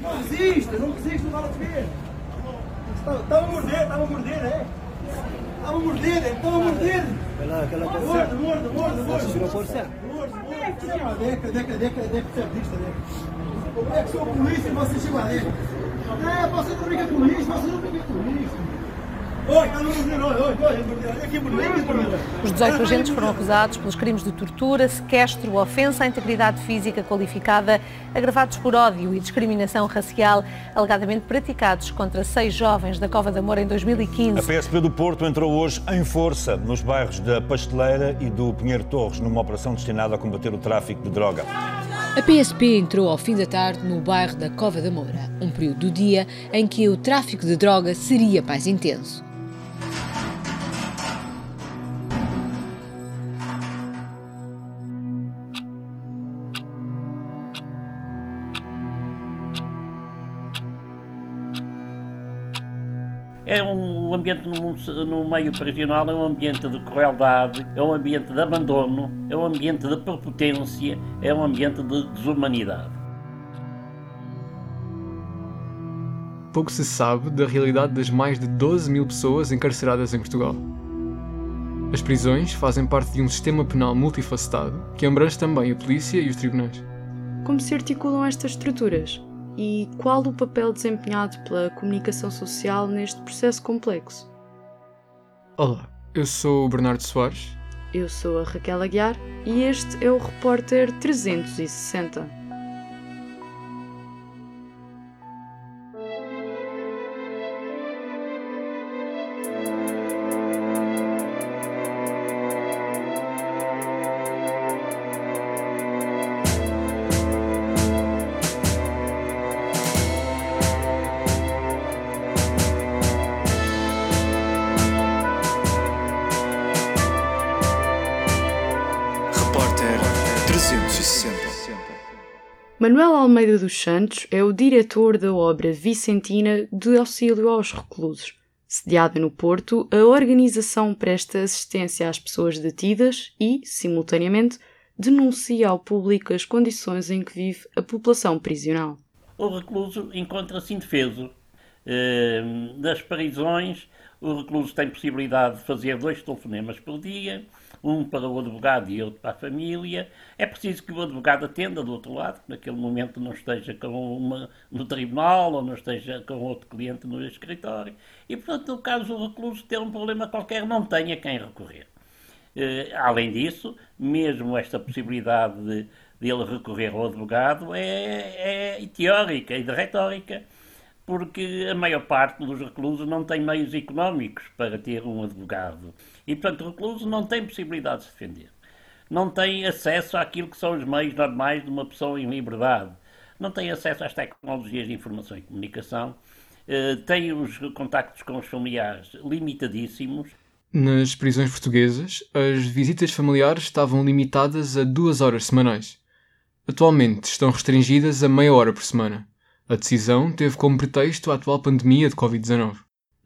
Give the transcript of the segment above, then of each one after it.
Não resiste, não resiste, não vale a ver. Estava a morder, estava a morder, é? Estava a morder, estava a morder. Aquela, aquela Morda, morda, morda, morda. Tirou força. Morda, morda. Deca, deca, deca, deca, servista, deca. Como é que sou polícia e você chega ali? É, você não brinca com isso, você não brinca com isso. Os 18 agentes foram acusados pelos crimes de tortura, sequestro, ofensa à integridade física qualificada, agravados por ódio e discriminação racial, alegadamente praticados contra seis jovens da Cova da Moura em A 2015. PSP do Porto entrou hoje em força nos bairros da Pasteleira e do Pinheiro Torres, numa operação destinada a combater o tráfico de droga. A PSP entrou ao fim da tarde no bairro da Cova da Moura, um período do dia em que o tráfico de droga seria mais intenso. É um ambiente no, no meio prisional, é um ambiente de crueldade, é um ambiente de abandono, é um ambiente de prepotência, é um ambiente de desumanidade. Pouco se sabe da realidade das mais de 12 mil pessoas encarceradas em Portugal. As prisões fazem parte de um sistema penal multifacetado que abrange também a polícia e os tribunais. Como se articulam estas estruturas? E qual o papel desempenhado pela comunicação social neste processo complexo? Olá, eu sou o Bernardo Soares. Eu sou a Raquel Aguiar e este é o Repórter 360. Manuel Almeida dos Santos é o diretor da obra vicentina de auxílio aos reclusos. Sediada no Porto, a organização presta assistência às pessoas detidas e, simultaneamente, denuncia ao público as condições em que vive a população prisional. O recluso encontra-se indefeso. Eh, Das prisões, o recluso tem possibilidade de fazer dois telefonemas por dia, um para o advogado e outro para a família. É preciso que o advogado atenda do outro lado, que naquele momento não esteja com uma, no tribunal ou não esteja com outro cliente no escritório. E, portanto, no caso do recluso ter um problema qualquer, não tenha quem recorrer. Eh, além disso, mesmo esta possibilidade de, de ele recorrer ao advogado é, é teórica e de retórica, porque a maior parte dos reclusos não tem meios económicos para ter um advogado. E, portanto, o recluso não tem possibilidade de se defender. Não tem acesso àquilo que são os meios normais de uma pessoa em liberdade. Não tem acesso às tecnologias de informação e comunicação. eh, tem os contactos com os familiares limitadíssimos. Nas prisões portuguesas, as visitas familiares estavam limitadas a duas horas semanais. Atualmente estão restringidas a meia hora por semana. A decisão teve como pretexto a atual pandemia de Covid-19.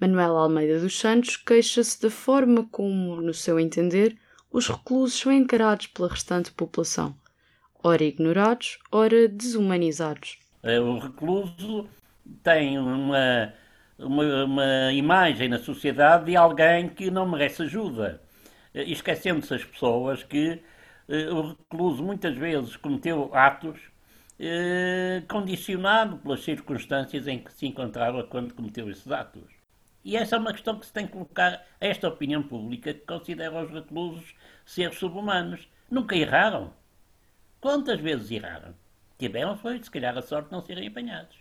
Manuel Almeida dos Santos queixa-se da forma como, no seu entender, os reclusos são encarados pela restante população, ora ignorados, ora desumanizados. Eh, O recluso tem uma, uma, uma imagem na sociedade de alguém que não merece ajuda. Eh, Esquecendo-se as pessoas que eh, o recluso muitas vezes cometeu atos eh, condicionado pelas circunstâncias em que se encontrava quando cometeu esses atos. E essa é uma questão que se tem que colocar a esta opinião pública que considera os reclusos seres subhumanos. Nunca erraram. Quantas vezes erraram? Tiveram, foi, se calhar, a sorte de não serem apanhados.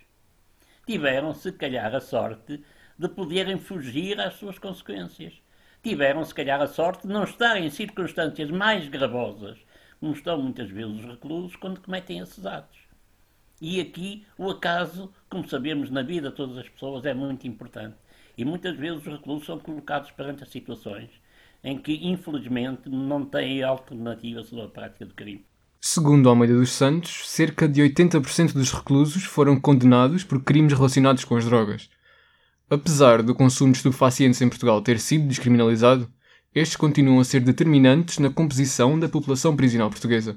Tiveram, se calhar, a sorte de poderem fugir às suas consequências. Tiveram, se calhar, a sorte de não estarem em circunstâncias mais gravosas, como estão muitas vezes os reclusos quando cometem esses atos. E aqui o acaso, como sabemos na vida de todas as pessoas, é muito importante. E muitas vezes os reclusos são colocados perante as situações em que, infelizmente, não têm alternativa sobre a prática do crime. Segundo Almeida dos Santos, cerca de 80% dos reclusos foram condenados por crimes relacionados com as drogas. Apesar do consumo de estupefacientes em Portugal ter sido descriminalizado, estes continuam a ser determinantes na composição da população prisional portuguesa.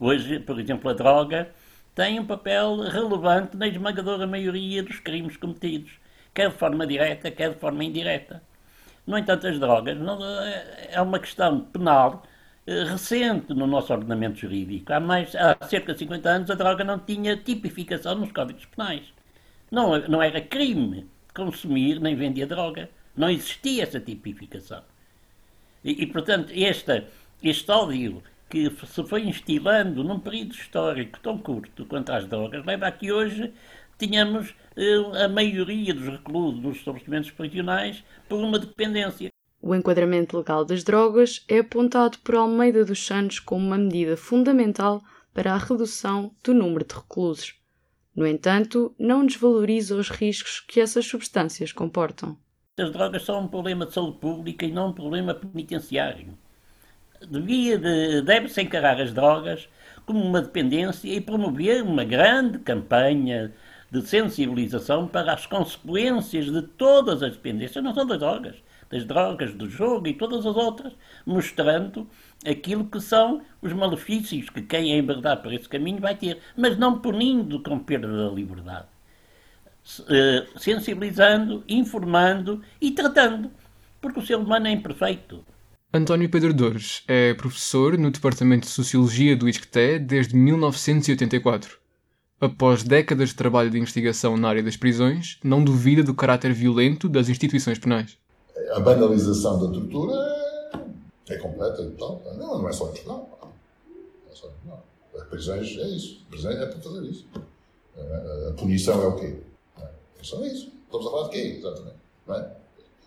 Hoje, por exemplo, a droga têm um papel relevante na esmagadora maioria dos crimes cometidos, quer de forma direta, quer de forma indireta. No entanto, as drogas não, é uma questão penal eh, recente no nosso ordenamento jurídico. Há, mais, há cerca de 50 anos a droga não tinha tipificação nos códigos penais. Não, não era crime consumir nem vender droga. Não existia essa tipificação. E, e portanto, esta, este ódio que se foi instilando num período histórico tão curto quanto às drogas leva a que hoje tínhamos eh, a maioria dos reclusos dos estabelecimentos prisionais por uma dependência. O enquadramento legal das drogas é apontado por Almeida dos Santos como uma medida fundamental para a redução do número de reclusos. No entanto, não desvaloriza os riscos que essas substâncias comportam. As drogas são um problema de saúde pública e não um problema penitenciário. Devia de, deve-se encarar as drogas como uma dependência e promover uma grande campanha de sensibilização para as consequências de todas as dependências, não só das drogas, das drogas, do jogo e todas as outras, mostrando aquilo que são os malefícios que quem é embardar por esse caminho vai ter, mas não punindo com perda da liberdade. Eh, sensibilizando, informando e tratando, porque o ser humano é imperfeito. António Pedro Dores é professor no Departamento de Sociologia do ISCTE desde 1984. Após décadas de trabalho de investigação na área das prisões, não duvida do caráter violento das instituições penais. A banalização da tortura é, é completa e tal. Não, não é só Portugal. Não é só. As prisões é isso. A prisão é para fazer isso. A punição é o quê? É só isso. Estamos a falar de quê, exatamente? Não é?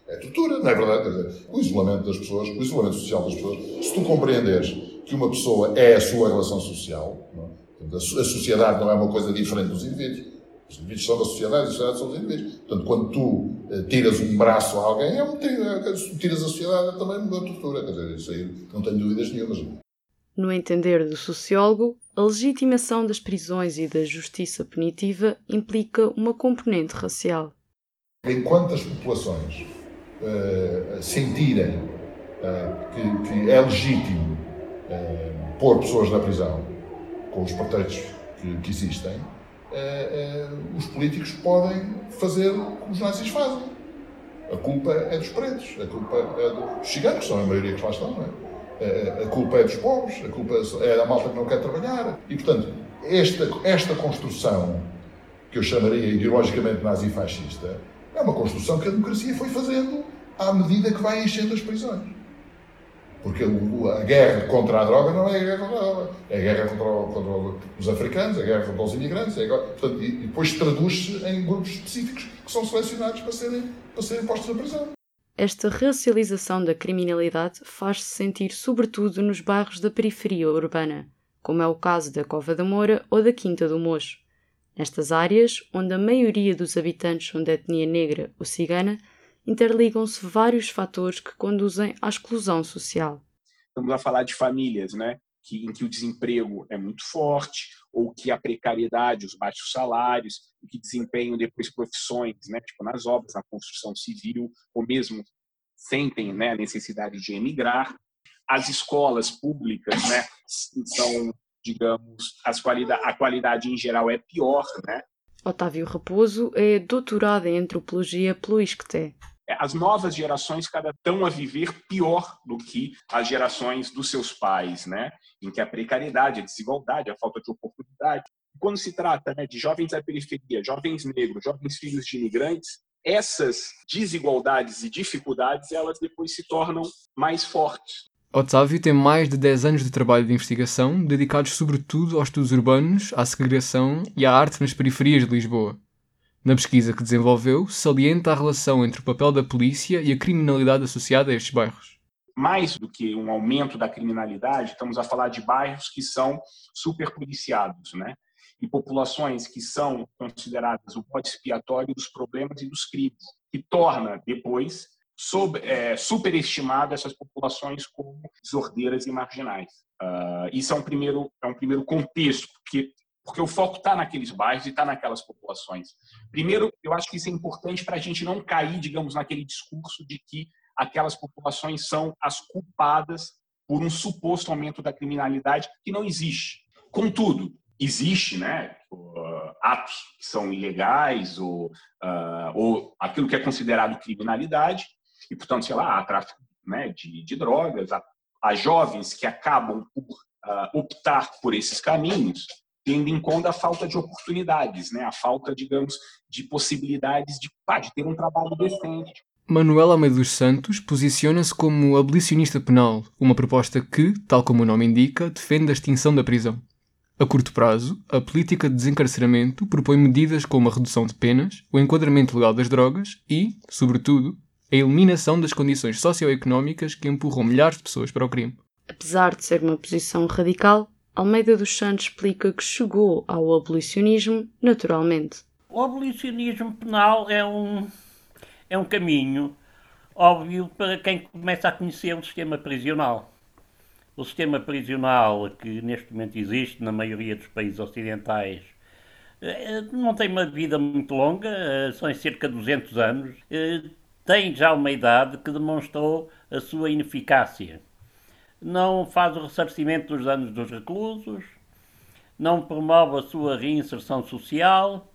É tortura, não é verdade? Dizer, o isolamento das pessoas, o isolamento social das pessoas, se tu compreenderes que uma pessoa é a sua relação social, é? a sociedade não é uma coisa diferente dos indivíduos. Os indivíduos são da sociedade, a sociedade são os indivíduos. Portanto, quando tu eh, tiras um braço a alguém, é um tiro. É, tiras a sociedade, é também uma tortura. Quer dizer, isso aí não tenho dúvidas nenhumas. No entender do sociólogo, a legitimação das prisões e da justiça punitiva implica uma componente racial. Enquanto as populações uh, sentirem uh, que, que, é legítimo uh, pôr pessoas na prisão, com os pretextos que, que existem, os políticos podem fazer o que os nazis fazem. A culpa é dos pretos, a culpa é dos ciganos, que são a maioria que lá estão, não é? A culpa é dos pobres, a culpa é da malta que não quer trabalhar. E, portanto, esta, esta construção, que eu chamaria ideologicamente nazi-fascista, é uma construção que a democracia foi fazendo à medida que vai enchendo as prisões. Porque a guerra contra a droga não é a guerra contra a droga, é a guerra contra, contra os africanos, é a guerra contra os imigrantes, é guerra, portanto, e, depois traduz-se em grupos específicos que são selecionados para serem, para serem postos na prisão. Esta racialização da criminalidade faz-se sentir sobretudo nos bairros da periferia urbana, como é o caso da Cova da Moura ou da Quinta do Mocho. Nestas áreas, onde a maioria dos habitantes são de etnia negra ou cigana, interligam-se vários fatores que conduzem à exclusão social. Estamos a falar de famílias, né? Que, em que o desemprego é muito forte, ou que a precariedade, os baixos salários, que desempenham depois profissões, né, tipo nas obras, na construção civil, ou mesmo sentem né, a necessidade de emigrar. As escolas públicas né, são digamos, as qualidade, a qualidade em geral é pior, né? Otávio Raposo é doutorado em antropologia pelo ISCTE. É, as novas gerações cada estão a viver pior do que as gerações dos seus pais, né? Em que a precariedade, a desigualdade, a falta de oportunidade. Quando se trata né, de jovens da periferia, jovens negros, jovens filhos de imigrantes, essas desigualdades e dificuldades elas depois se tornam mais fortes. Otávio tem mais de 10 anos de trabalho de investigação, dedicados sobretudo aos estudos urbanos, à segregação e à arte nas periferias de Lisboa. Na pesquisa que desenvolveu, salienta a relação entre o papel da polícia e a criminalidade associada a estes bairros. Mais do que um aumento da criminalidade, estamos a falar de bairros que são superpoliciados, né? E populações que são consideradas o bode expiatório dos problemas e dos crimes, que torna depois sobre, é, superestimado essas populações como desordeiras e marginais. Uh, isso é um primeiro é um primeiro contexto porque porque o foco está naqueles bairros e está naquelas populações. Primeiro, eu acho que isso é importante para a gente não cair, digamos, naquele discurso de que aquelas populações são as culpadas por um suposto aumento da criminalidade que não existe. Contudo, existe, né, atos que são ilegais ou, uh, ou aquilo que é considerado criminalidade, e, portanto, sei lá, há tráfico né, de, de drogas, há, jovens que acabam por uh, optar por esses caminhos, tendo em conta a falta de oportunidades, né, a falta, digamos, de possibilidades de, pá, de ter um trabalho decente. Manuel Almeida dos Santos posiciona-se como abolicionista penal, uma proposta que, tal como o nome indica, defende a extinção da prisão. A curto prazo, a política de desencarceramento propõe medidas como a redução de penas, o enquadramento legal das drogas e, sobretudo, a eliminação das condições socioeconómicas que empurram milhares de pessoas para o crime. Apesar de ser uma posição radical, Almeida dos Santos explica que chegou ao abolicionismo naturalmente. O abolicionismo penal é um, é um caminho óbvio para quem começa a conhecer o sistema prisional. O sistema prisional que neste momento existe na maioria dos países ocidentais eh, não tem uma vida muito longa, eh, são cerca de 200 anos, eh, tem já uma idade que demonstrou a sua ineficácia. Não faz o ressarcimento dos danos dos reclusos, não promove a sua reinserção social,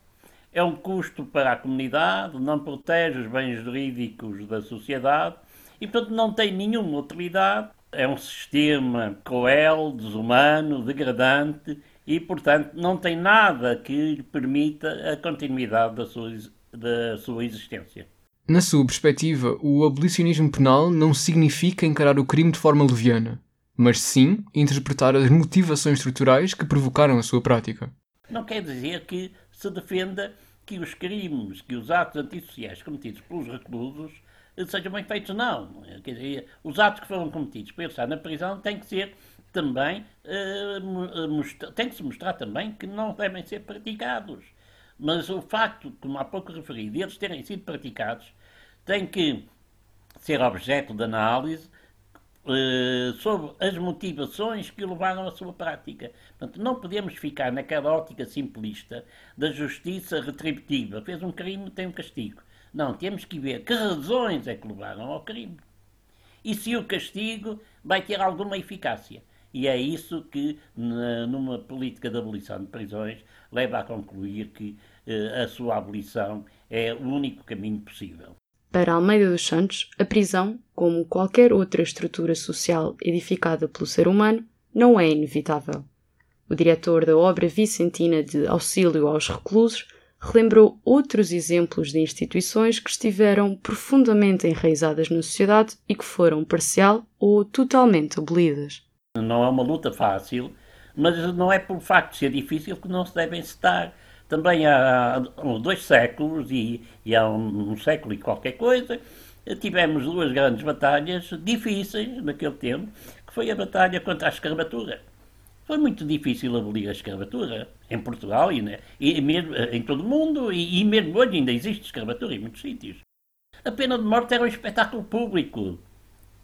é um custo para a comunidade, não protege os bens jurídicos da sociedade e, portanto, não tem nenhuma utilidade é um sistema cruel, desumano, degradante e, portanto, não tem nada que lhe permita a continuidade da sua, da sua existência. Na sua perspectiva, o abolicionismo penal não significa encarar o crime de forma leviana, mas sim interpretar as motivações estruturais que provocaram a sua prática. Não quer dizer que se defenda que os crimes, que os atos antissociais cometidos pelos reclusos sejam bem feitos, não. Quer dizer, os atos que foram cometidos para estar na prisão têm que ser também, uh, tem que se mostrar também que não devem ser praticados. Mas o facto, como há pouco referi, de eles terem sido praticados, tem que ser objeto de análise uh, sobre as motivações que levaram à sua prática. Portanto, não podemos ficar naquela ótica simplista da justiça retributiva. Fez um crime, tem um castigo. Não, temos que ver que razões é que levaram ao crime. E se o castigo vai ter alguma eficácia. E é isso que, numa política de abolição de prisões, leva a concluir que eh, a sua abolição é o único caminho possível. Para Almeida dos Santos, a prisão, como qualquer outra estrutura social edificada pelo ser humano, não é inevitável. O diretor da obra vicentina de auxílio aos reclusos relembrou outros exemplos de instituições que estiveram profundamente enraizadas na sociedade e que foram parcial ou totalmente abolidas. Não é uma luta fácil, mas não é por facto de ser difícil que não se devem citar. Também há dois séculos e, e há um, um século e qualquer coisa, tivemos duas grandes batalhas difíceis naquele tempo, que foi a batalha contra a escravatura. Foi muito difícil abolir a escravatura em Portugal e, né, e mesmo eh, em todo o mundo, e, e, mesmo hoje ainda existe escravatura em muitos sítios. A pena de morte era um espetáculo público.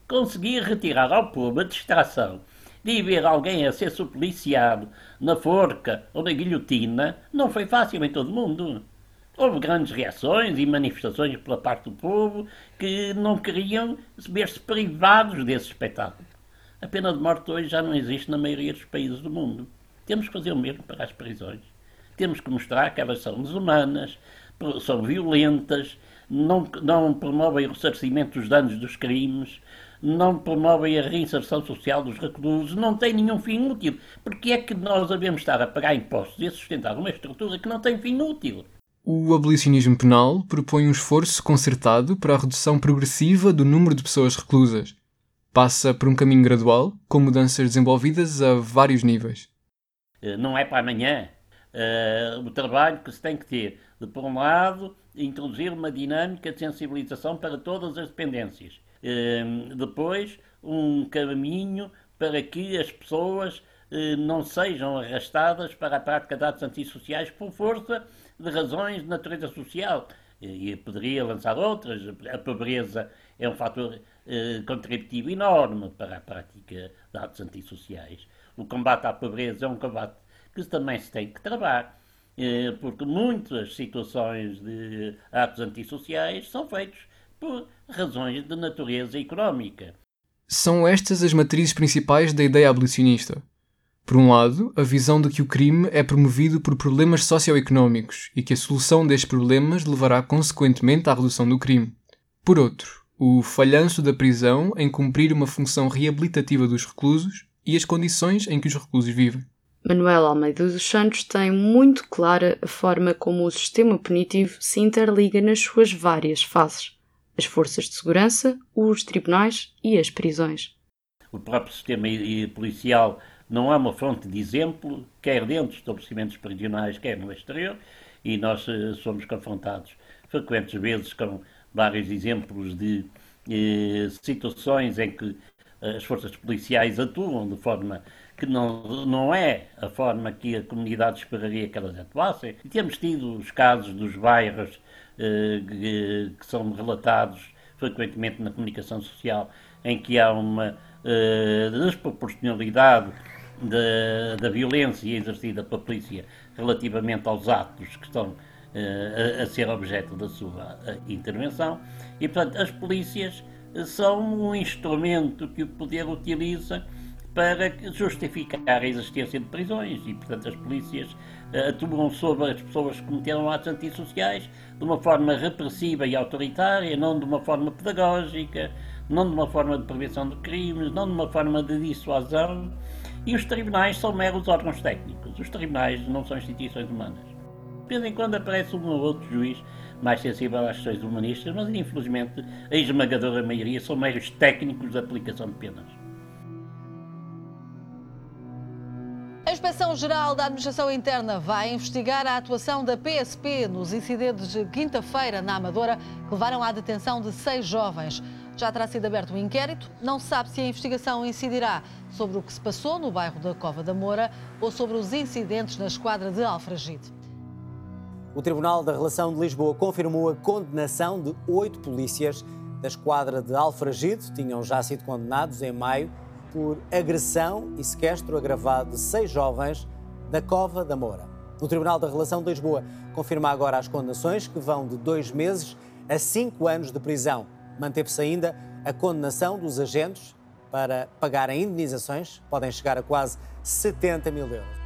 Conseguir retirar ao povo a distração de ver alguém a ser supliciado na forca ou na guilhotina não foi fácil em todo o mundo. Houve grandes reações e manifestações pela parte do povo que não queriam ver-se privados desse espetáculo. A pena de morte hoje já não existe na maioria dos países do mundo. Temos que fazer o mesmo para as prisões. Temos que mostrar que elas são desumanas, são violentas, não, não promovem o ressarcimento dos danos dos crimes, não promovem a reinserção social dos reclusos, não têm nenhum fim útil. Porque é que nós devemos estar a pagar impostos e a sustentar uma estrutura que não tem fim útil? O abolicionismo penal propõe um esforço concertado para a redução progressiva do número de pessoas reclusas, passa por um caminho gradual, com mudanças desenvolvidas a vários níveis. Eh, não é para amanhã. Uh, o trabalho que se tem que ter, de por um lado, introduzir uma dinâmica de sensibilização para todas as dependências. Uh, depois, um caminho para que as pessoas uh, não sejam arrastadas para a prática de atos antissociais por força de razões de natureza social. E poderia lançar outras. A pobreza é um fator eh, contributivo enorme para a prática de atos antissociais. O combate à pobreza é um combate que também se tem que travar, eh, porque muitas situações de atos antissociais são feitos por razões de natureza económica. São estas as matrizes principais da ideia abolicionista. Por um lado, a visão de que o crime é promovido por problemas socioeconómicos e que a solução destes problemas levará consequentemente à redução do crime. Por outro, o falhanço da prisão em cumprir uma função reabilitativa dos reclusos e as condições em que os reclusos vivem. Manuel Almeida dos Santos tem muito clara a forma como o sistema punitivo se interliga nas suas várias fases: as forças de segurança, os tribunais e as prisões. O próprio sistema policial não é uma fonte de exemplo, quer dentro dos estabelecimentos prisionais, quer no exterior, e nós eh, somos confrontados frequentes vezes com vários exemplos de eh, situações em que eh, as forças policiais atuam de forma que não, não é a forma que a comunidade esperaria que elas atuassem. E temos tido os casos dos bairros eh, que, que, são relatados frequentemente na comunicação social, em que há uma eh, desproporcionalidade da, da violência exercida pela polícia relativamente aos atos que estão eh, a, a, ser objeto da sua eh, intervenção. E, portanto, as polícias são um instrumento que o poder utiliza para justificar a existência de prisões e, portanto, as polícias uh, atuam sobre as pessoas que cometeram atos antissociais de uma forma repressiva e autoritária, não de uma forma pedagógica, não de uma forma de prevenção de crimes, não de uma forma de dissuasão. E os tribunais são meros órgãos técnicos. Os tribunais não são instituições humanas vez em quando aparece um ou outro juiz mais sensível às questões humanistas, mas infelizmente a esmagadora maioria são meros técnicos de aplicação de penas. Inspeção-Geral da Administração Interna vai investigar a atuação da PSP nos incidentes de quinta-feira na Amadora que levaram à detenção de seis jovens. Já terá sido aberto um inquérito, não se sabe se a investigação incidirá sobre o que se passou no bairro da Cova da Moura ou sobre os incidentes na esquadra de Alfragide. O Tribunal da Relação de Lisboa confirmou a condenação de oito polícias da esquadra de Alfragide, tinham já sido condenados em maio por agressão e sequestro agravado de seis jovens da Cova da Moura. O Tribunal da Relação de Lisboa confirma agora as condenações, que vão de dois meses a cinco anos de prisão. Manteve-se ainda a condenação dos agentes para pagarem indenizações, podem chegar a quase 70 mil euros.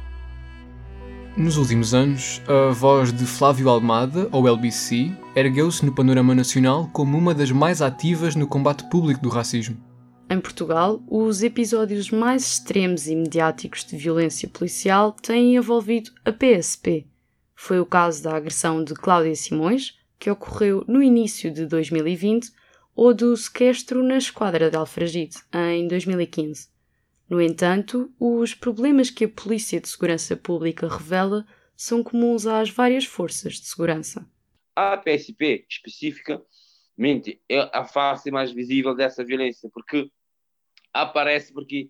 Nos últimos anos, a voz de Flávio Almada, ou LBC, ergueu-se no panorama nacional como uma das mais ativas no combate público do racismo. Em Portugal, os episódios mais extremos e mediáticos de violência policial têm envolvido a PSP. Foi o caso da agressão de Cláudia Simões, que ocorreu no início de 2020, ou do sequestro na esquadra de Alfragide, em 2015. No entanto, os problemas que a Polícia de Segurança Pública revela são comuns às várias forças de segurança. A PSP, especificamente, é a face mais visível dessa violência, porque aparece porque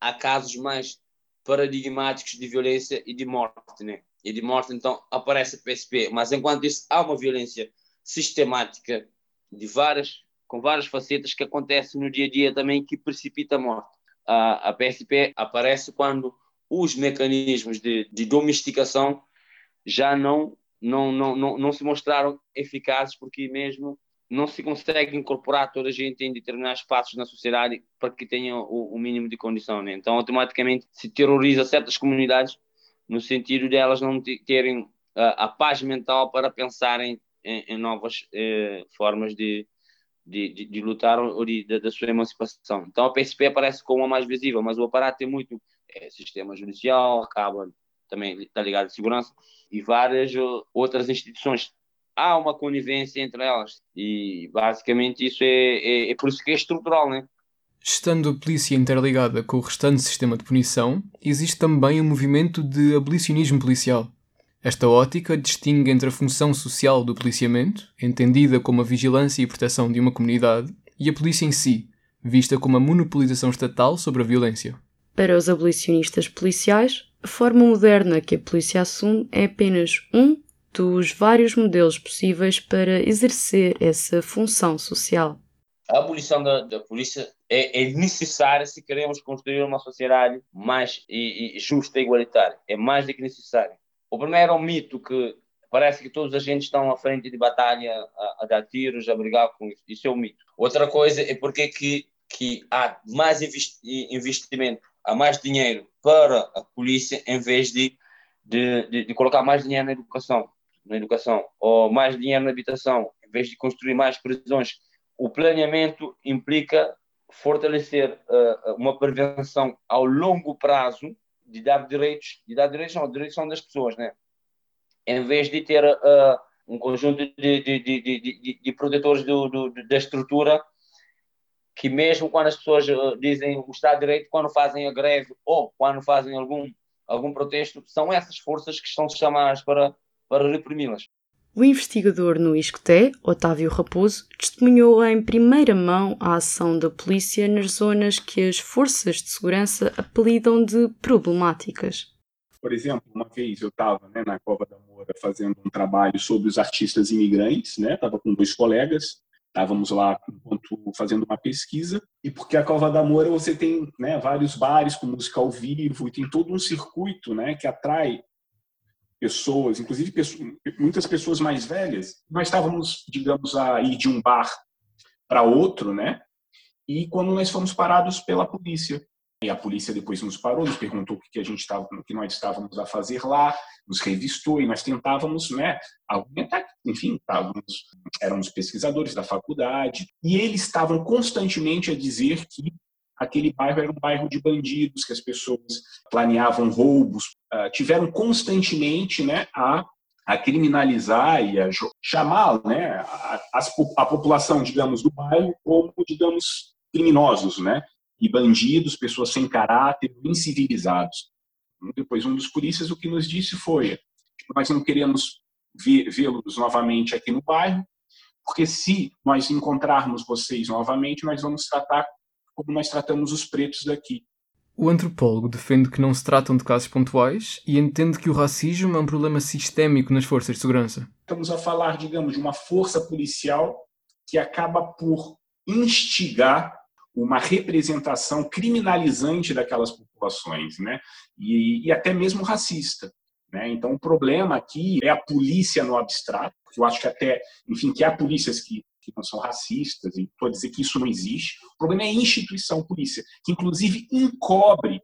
há casos mais paradigmáticos de violência e de morte, né? E de morte, então, aparece a PSP. Mas, enquanto isso, há uma violência sistemática de várias, com várias facetas que acontece no dia a dia também que precipita a morte a, a PSP aparece quando os mecanismos de, de domesticação já não, não, não, não, não se mostraram eficazes, porque mesmo não se consegue incorporar toda a gente em determinados espaços na sociedade para que tenham o, o mínimo de condição. Né? Então, automaticamente, se terroriza certas comunidades no sentido de elas não terem a, a paz mental para pensarem em, em novas eh, formas de, de, de, de lutar ou de, da sua emancipação. Então a PSP aparece como a mais visível, mas o aparato tem muito é, sistema judicial, acaba também está ligado à segurança e várias outras instituições. Há uma conivência entre elas e basicamente isso é, é, é por isso que é estrutural, né? Estando a polícia interligada com o restante sistema de punição, existe também um movimento de abolicionismo policial. Esta ótica distingue entre a função social do policiamento, entendida como a vigilância e proteção de uma comunidade, e a polícia em si, vista como a monopolização estatal sobre a violência. Para os abolicionistas policiais, a forma moderna que a polícia assume é apenas um dos vários modelos possíveis para exercer essa função social. A abolição da, da polícia é, é, necessária se queremos construir uma sociedade mais e, e justa e igualitária. É mais do que necessário. O primeiro é um mito que parece que todos os agentes estão à frente de batalha a, a, dar tiros, a brigar com isso. Isso é um mito. Outra coisa é porque que, que há mais investimento há mais dinheiro para a polícia em vez de, de, de, de colocar mais dinheiro na educação, na educação, ou mais dinheiro na habitação, em vez de construir mais prisões. O planeamento implica fortalecer uh, uma prevenção ao longo prazo de dar direitos, de dar direitos, não, direitos são das pessoas, né? Em vez de ter uh, um conjunto de, de, de, de, de protetores do, do, da estrutura que mesmo quando as pessoas dizem o Estado de Direito, quando fazem a greve ou quando fazem algum, algum protesto, são essas forças que estão chamadas para, para reprimi-las. O investigador no ISCTE, Otávio Raposo, testemunhou em primeira mão a ação da polícia nas zonas que as forças de segurança apelidam de problemáticas. Por exemplo, uma vez eu estava né, na Cova da Moura fazendo um trabalho sobre os artistas imigrantes, estava né, com dois colegas, estávamos lá enquanto fazendo uma pesquisa, e porque a Cova da Moura você tem né, vários bares com música ao vivo, e tem todo um circuito né, que atrai pessoas, inclusive pessoas, muitas pessoas mais velhas. Nós estávamos, digamos, a ir de um bar para outro, né? E quando nós fomos parados pela polícia, e a polícia depois nos parou, nos perguntou o que a gente estava, o que nós estávamos a fazer lá, nos revistou e nós tentávamos, né, argumentar, enfim, estávamos, éramos pesquisadores da faculdade e eles estavam constantemente a dizer que aquele bairro era um bairro de bandidos, que as pessoas planeavam roubos, uh, tiveram constantemente, né, a a criminalizar e a chamar né, a, a, população, digamos, do bairro como, digamos, criminosos, né? e bandidos, pessoas sem caráter, incivilizados. Depois, um dos polícias o que nos disse foi: tipo, nós não queremos vê-los novamente aqui no bairro, porque se nós encontrarmos vocês novamente, nós vamos tratar como nós tratamos os pretos daqui. O antropólogo defende que não se tratam de casos pontuais e entende que o racismo é um problema sistémico nas forças de segurança. Estamos a falar, digamos, de uma força policial que acaba por instigar uma representação criminalizante daquelas populações, né? E, e, até mesmo racista. Né? Então, o problema aqui é a polícia no abstrato, eu acho que até, enfim, que há polícias que, que não são racistas, e estou a dizer que isso não existe. O problema é a instituição polícia, que inclusive encobre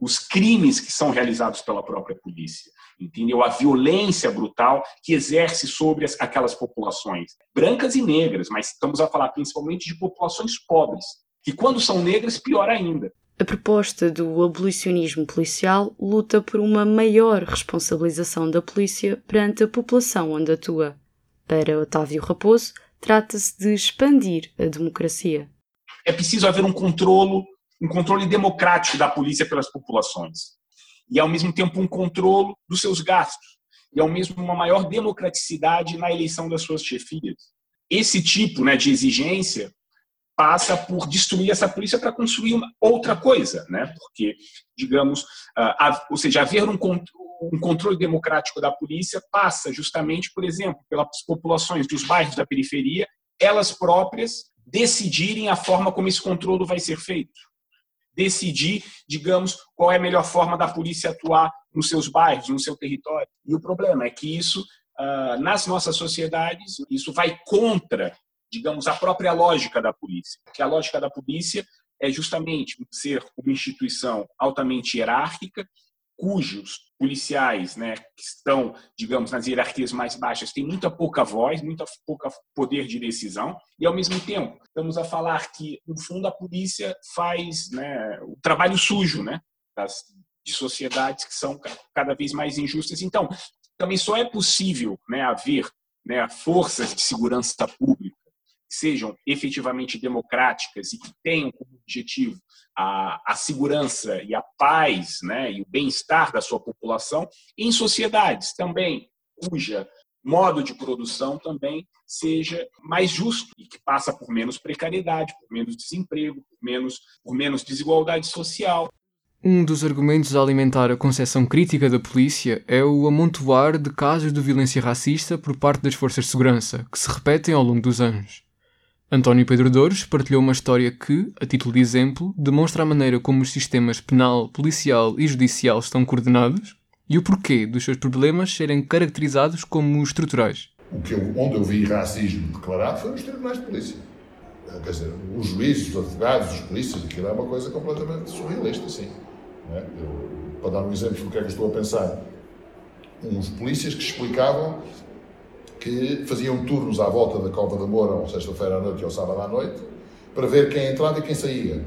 os crimes que são realizados pela própria polícia, entendeu? A violência brutal que exerce sobre as, aquelas populações, brancas e negras, mas estamos a falar principalmente de populações pobres, e quando são negras, pior ainda. A proposta do abolicionismo policial luta por uma maior responsabilização da polícia perante a população onde atua. Para Otávio Raposo, trata-se de expandir a democracia. É preciso haver um controle, um controle democrático da polícia pelas populações. E, ao mesmo tempo, um controle dos seus gastos. E, ao mesmo uma maior democraticidade na eleição das suas chefias. Esse tipo né, de exigência passa por destruir essa polícia para construir outra coisa, né? Porque, digamos, uh, ou seja, haver um, um, controle democrático da polícia passa justamente, por exemplo, pelas populações dos bairros da periferia, elas próprias decidirem a forma como esse controle vai ser feito. Decidir, digamos, qual é a melhor forma da polícia atuar nos seus bairros, no seu território. E o problema é que isso, uh, nas nossas sociedades, isso vai contra digamos, a própria lógica da polícia. Porque a lógica da polícia é justamente ser uma instituição altamente hierárquica, cujos policiais, né, que estão, digamos, nas hierarquias mais baixas, têm muita pouca voz, muito pouca poder de decisão, e ao mesmo tempo estamos a falar que, no fundo, a polícia faz né, o trabalho sujo, né, das, de sociedades que são cada vez mais injustas. Então, também só é possível né, haver né, forças de segurança pública sejam efetivamente democráticas e que tenham como objetivo a, a segurança e a paz né, e o bem-estar da sua população, em sociedades também cuja modo de produção também seja mais justo e que passa por menos precariedade, por menos desemprego, por menos, por menos desigualdade social. Um dos argumentos a alimentar a concepção crítica da polícia é o amontoar de casos de violência racista por parte das forças de segurança, que se repetem ao longo dos anos. António Pedro Douros partilhou uma história que, a título de exemplo, demonstra a maneira como os sistemas penal, policial e judicial estão coordenados e o porquê dos seus problemas serem caracterizados como estruturais. O que eu, onde eu vi racismo declarado foi nos tribunais de polícia. Quer dizer, os juízes, os advogados, os polícias, aquilo é uma coisa completamente surrealista, sim. É? Eu, para dar um exemplo do que é que eu estou a pensar, uns polícias que explicavam que faziam turnos à volta da Cova da Moura, ou sexta-feira à noite ou sábado à noite, para ver quem entrava e quem saía.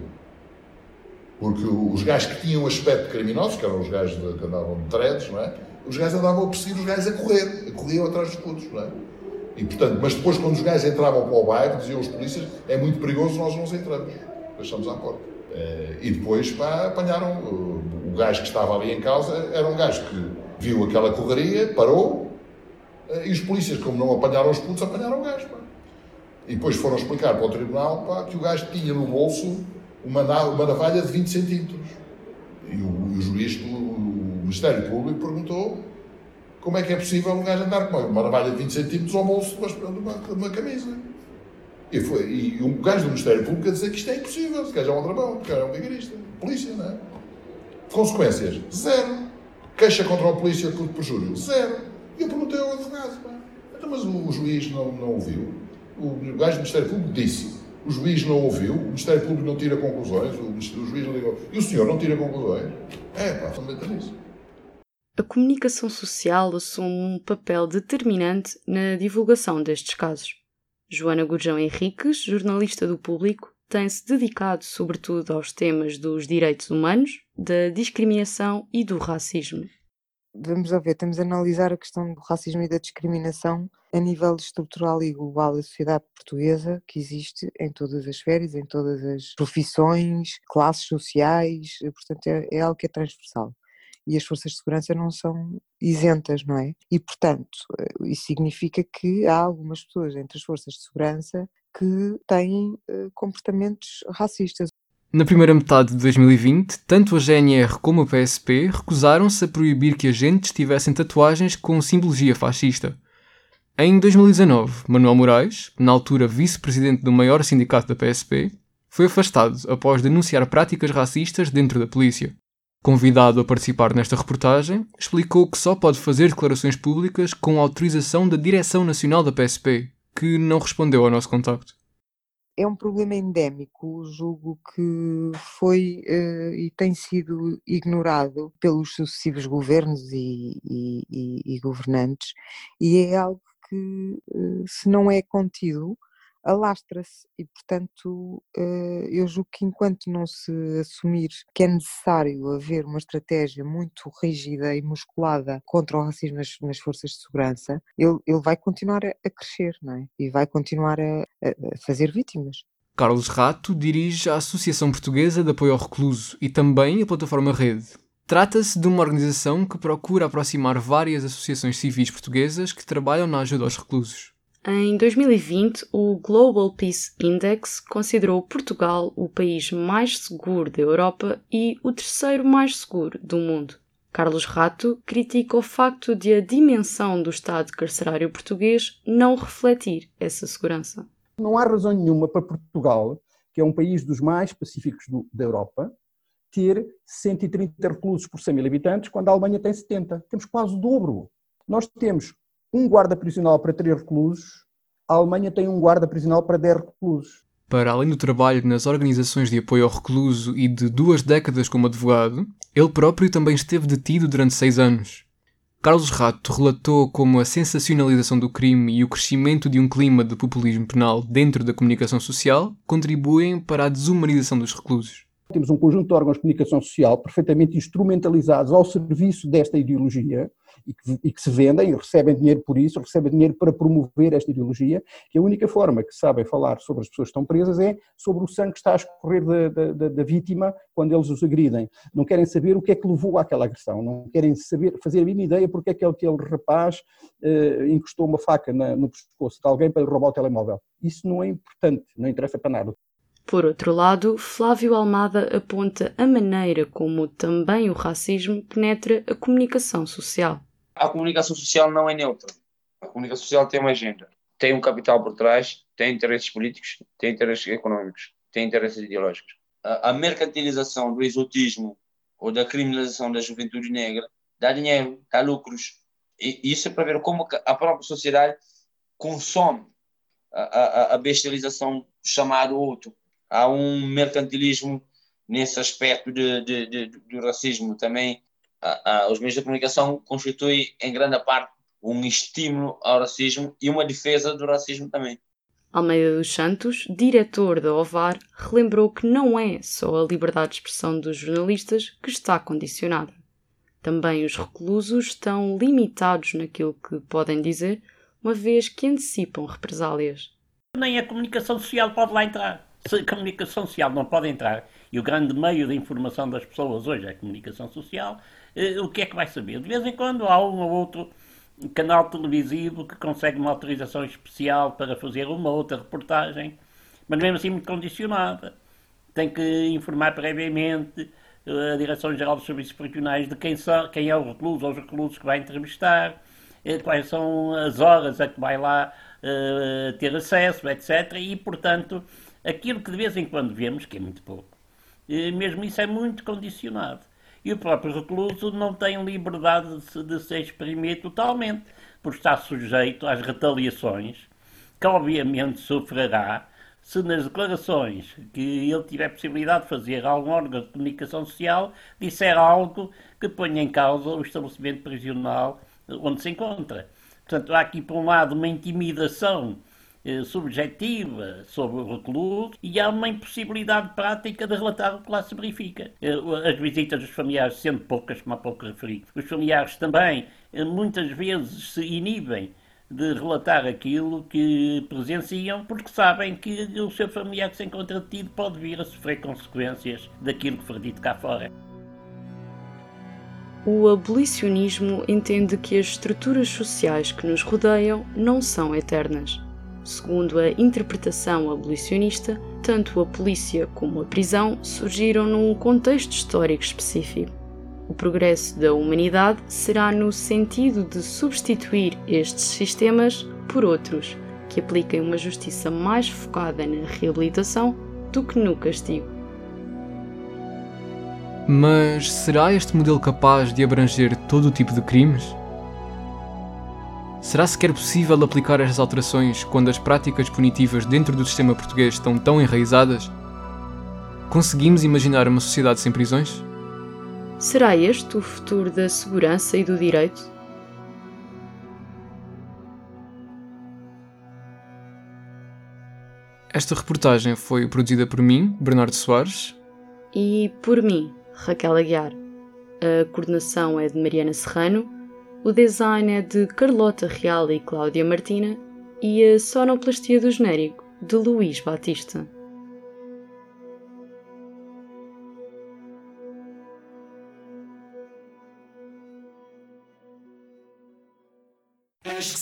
Porque os gajos que tinham aspecto criminoso, que eram os gajos de, que andavam de threads, não é? Os gajos andavam a perseguir os gajos a correr, corriam atrás dos putos, não é? E, portanto, mas depois, quando os gajos entravam para o bairro, diziam os polícias: é muito perigoso, nós não entramos, deixamos à porta. Eh, e depois pá, apanharam o gajo que estava ali em causa, era um gajo que viu aquela correria, parou, e os polícias, como não apanharam os putos, apanharam o gajo. Pá. E depois foram explicar para o tribunal pá, que o gajo tinha no bolso uma, uma navalha de 20 centímetros. E o, o juiz do Ministério Público perguntou como é que é possível um gajo andar com uma, uma navalha de 20 centímetros ao bolso de uma, de uma camisa. E, foi, e um gajo do Ministério Público a dizer que isto é impossível, esse gajo é um dragão, porque é um vigarista, polícia, não é? Consequências? Zero. Queixa contra o polícia por perjúrio? Zero. E eu perguntei ao mas o, juiz não, não ouviu? O gajo do Ministério Público disse, o juiz não ouviu, o Ministério Público não tira conclusões, o, o juiz não ligou, e o senhor não tira conclusões? É, pá, está nisso. A comunicação social assume um papel determinante na divulgação destes casos. Joana Gurjão Henriques, jornalista do Público, tem-se dedicado sobretudo aos temas dos direitos humanos, da discriminação e do racismo. Vamos a ver, temos a analisar a questão do racismo e da discriminação a nível estrutural e global da sociedade portuguesa, que existe em todas as esferas, em todas as profissões, classes sociais, portanto é, é algo que é transversal e as forças de segurança não são isentas, não é? E, portanto, eh, isso significa que há algumas pessoas entre as forças de segurança que têm eh, comportamentos racistas. Na primeira metade de 2020, tanto a GNR como a PSP recusaram-se a proibir que agentes tivessem tatuagens com simbologia fascista. Em 2019, Manuel Moraes, na altura vice-presidente do maior sindicato da PSP, foi afastado após denunciar práticas racistas dentro da polícia. Convidado a participar nesta reportagem, explicou que só pode fazer declarações públicas com autorização da Direção Nacional da PSP, que não respondeu ao nosso contacto. É um problema endémico, julgo que foi uh, e tem sido ignorado pelos sucessivos governos e, e, e, governantes, e é algo que, uh, se não é contido, alastra-se e, portanto, eh, eu julgo que enquanto não se assumir que é necessário haver uma estratégia muito rígida e musculada contra o racismo nas, nas forças de segurança, ele, ele vai continuar a, crescer, não é? E vai continuar a, a fazer vítimas. Carlos Rato dirige a Associação Portuguesa de Apoio ao Recluso e também a plataforma Rede. Trata-se de uma organização que procura aproximar várias associações civis portuguesas que trabalham na ajuda aos reclusos. Em 2020, o Global Peace Index considerou Portugal o país mais seguro da Europa e o terceiro mais seguro do mundo. Carlos Rato critica o facto de a dimensão do Estado carcerário português não refletir essa segurança. Não há razão nenhuma para Portugal, que é um país dos mais pacíficos do, da Europa, ter 130 reclusos por 100 mil habitantes, quando a Alemanha tem 70. Temos quase o dobro. Nós temos um guarda prisional para três reclusos, a Alemanha tem um guarda prisional para 10 reclusos. Para além do trabalho nas organizações de apoio ao recluso e de duas décadas como advogado, ele próprio também esteve detido durante seis anos. Carlos Rato relatou como a sensacionalização do crime e o crescimento de um clima de populismo penal dentro da comunicação social contribuem para a desumanização dos reclusos. Temos um conjunto de órgãos de comunicação social perfeitamente instrumentalizados ao serviço desta ideologia, e que, e que, se vendem e recebem dinheiro por isso, recebem dinheiro para promover esta ideologia, que a única forma que sabem falar sobre as pessoas que estão presas é sobre o sangue que está a escorrer da, da, da vítima quando eles os agridem. Não querem saber o que é que levou àquela agressão, não querem saber, fazer a mínima ideia porque é que aquele rapaz eh, encostou uma faca na, no pescoço de alguém para roubar o telemóvel. Isso não é importante, não interessa para nada. Por outro lado, Flávio Almada aponta a maneira como também o racismo penetra a comunicação social a comunicação social não é neutra. A comunicação social tem uma agenda, tem um capital por trás, tem interesses políticos, tem interesses econômicos, tem interesses ideológicos. A, mercantilização do exotismo ou da criminalização da juventude negra dá dinheiro, dá lucros. E isso é para ver como a própria sociedade consome a, a, a bestialização chamado outro. Há um mercantilismo nesse aspecto de, de, de, do racismo também, a, a, os meios de comunicação constituem em grande parte um estímulo ao racismo e uma defesa do racismo também. Almeida dos Santos, diretor da OVAR, relembrou que não é só a liberdade de expressão dos jornalistas que está condicionada. Também os reclusos estão limitados naquilo que podem dizer, uma vez que antecipam represálias. Nem a comunicação social pode lá entrar. Se a comunicação social não pode entrar, e o grande meio de informação das pessoas hoje é a comunicação social, eh, o que é que vai saber? De vez em quando há um ou outro canal televisivo que consegue uma autorização especial para fazer uma outra reportagem, mas mesmo assim muito condicionada. Tem que informar previamente eh, a Direção-Geral dos Serviços Prisionais de quem, são, quem é o recluso ou os reclusos que vai entrevistar, eh, quais são as horas a que vai lá ter acesso, etc. E, portanto, aquilo que de vez em quando vemos, que é muito pouco, uh, mesmo isso é muito condicionado e o próprio recluso não tem liberdade de se, de se exprimir totalmente, porque está sujeito às retaliações que obviamente sofrerá se nas declarações que ele tiver possibilidade de fazer a algum órgão de comunicação social disser algo que ponha em causa o estabelecimento prisional onde se encontra. Portanto, há aqui, por um lado, uma intimidação eh, subjetiva sobre o recluso e há uma impossibilidade prática de relatar o que lá se verifica. Eh, as visitas dos familiares, sendo poucas, como há pouco referi, os familiares também eh, muitas vezes se inibem de relatar aquilo que presenciam, porque sabem que o seu familiar que se encontra detido pode vir a sofrer consequências daquilo que foi dito cá fora. O abolicionismo entende que as estruturas sociais que nos rodeiam não são eternas Segundo a interpretação abolicionista, tanto a polícia como a prisão surgiram num contexto histórico específico. O progresso da humanidade será no sentido de substituir estes sistemas por outros, que apliquem uma justiça mais focada na reabilitação do que no castigo. Mas será este modelo capaz de abranger todo o tipo de crimes? Será sequer possível aplicar estas alterações quando as práticas punitivas dentro do sistema português estão tão enraizadas? Conseguimos imaginar uma sociedade sem prisões? Será este o futuro da segurança e do direito? Esta reportagem foi produzida por mim, Bernardo Soares. E por mim, Raquel Aguiar. A coordenação é de Mariana Serrano o design é de Carlota Real e Cláudia Martina e a sonoplastia do genérico de Luís Batista. Acho